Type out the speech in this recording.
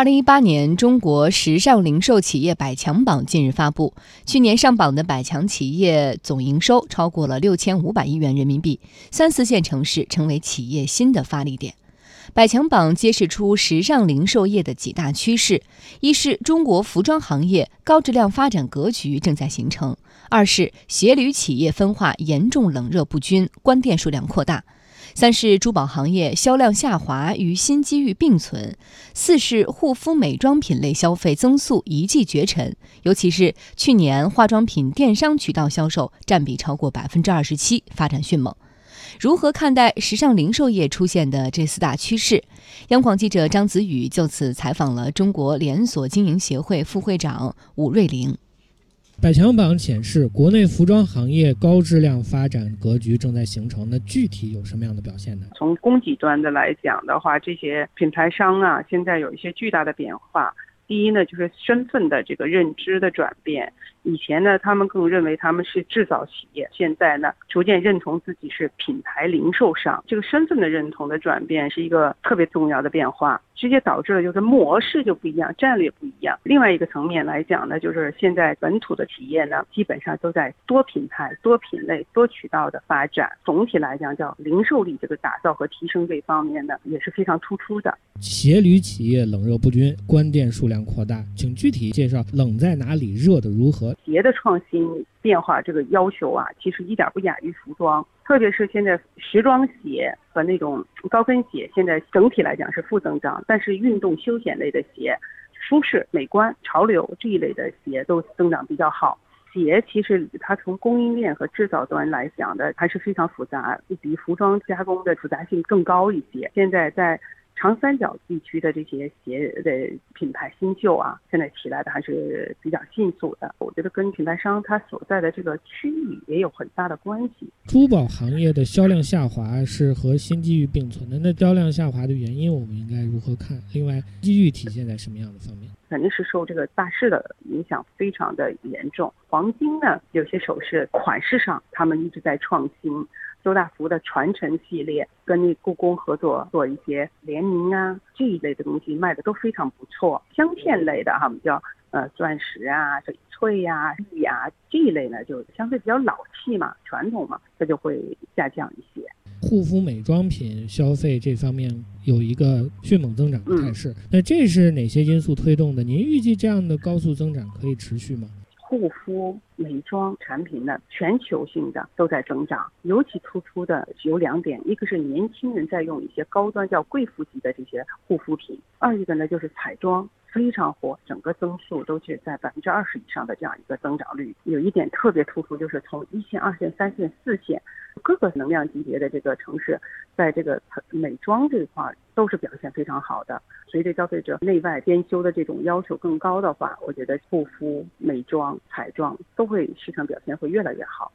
二零一八年中国时尚零售企业百强榜近日发布，去年上榜的百强企业总营收超过了六千五百亿元人民币，三四线城市成为企业新的发力点。百强榜揭示出时尚零售业的几大趋势：一是中国服装行业高质量发展格局正在形成；二是鞋履企业分化严重冷热不均，关店数量扩大。三是珠宝行业销量下滑与新机遇并存，四是护肤美妆品类消费增速一骑绝尘，尤其是去年化妆品电商渠道销售占比超过百分之二十七，发展迅猛。如何看待时尚零售业出现的这四大趋势？央广记者张子宇就此采访了中国连锁经营协会副会长武瑞玲。百强榜显示，国内服装行业高质量发展格局正在形成。那具体有什么样的表现呢？从供给端的来讲的话，这些品牌商啊，现在有一些巨大的变化。第一呢，就是身份的这个认知的转变。以前呢，他们更认为他们是制造企业，现在呢，逐渐认同自己是品牌零售商。这个身份的认同的转变是一个特别重要的变化，直接导致了就是模式就不一样，战略不一样。另外一个层面来讲呢，就是现在本土的企业呢，基本上都在多品牌、多品类、多渠道的发展。总体来讲，叫零售力这个打造和提升这方面呢，也是非常突出的。鞋履企业冷热不均，关店数量扩大，请具体介绍冷在哪里，热的如何？鞋的创新变化，这个要求啊，其实一点不亚于服装。特别是现在时装鞋和那种高跟鞋，现在整体来讲是负增长，但是运动休闲类的鞋、舒适、美观、潮流这一类的鞋都增长比较好。鞋其实它从供应链和制造端来讲的还是非常复杂，比服装加工的复杂性更高一些。现在在长三角地区的这些鞋的品牌新秀啊，现在起来的还是比较迅速的。我觉得跟品牌商他所在的这个区域也有很大的关系。珠宝行业的销量下滑是和新机遇并存的，那销量下滑的原因我们应该如何看？另外，机遇体现在什么样的方面？肯定是受这个大势的影响非常的严重。黄金呢，有些首饰款式上他们一直在创新。周大福的传承系列跟那故宫合作做一些联名啊，这一类的东西卖的都非常不错。镶嵌类的哈，我们叫呃钻石啊、翡翠呀、玉啊这一类呢，就相对比较老气嘛、传统嘛，它就会下降一些。护肤美妆品消费这方面有一个迅猛增长的态势，那这是哪些因素推动的？您预计这样的高速增长可以持续吗？护肤美妆产品呢，全球性的都在增长，尤其突出的有两点，一个是年轻人在用一些高端叫贵妇级的这些护肤品，二一个呢就是彩妆非常火，整个增速都是在百分之二十以上的这样一个增长率。有一点特别突出，就是从一线、二线、三线、四线。各个能量级别的这个城市，在这个美妆这块都是表现非常好的。随着消费者内外兼修的这种要求更高的话，我觉得护肤、美妆、彩妆都会市场表现会越来越好。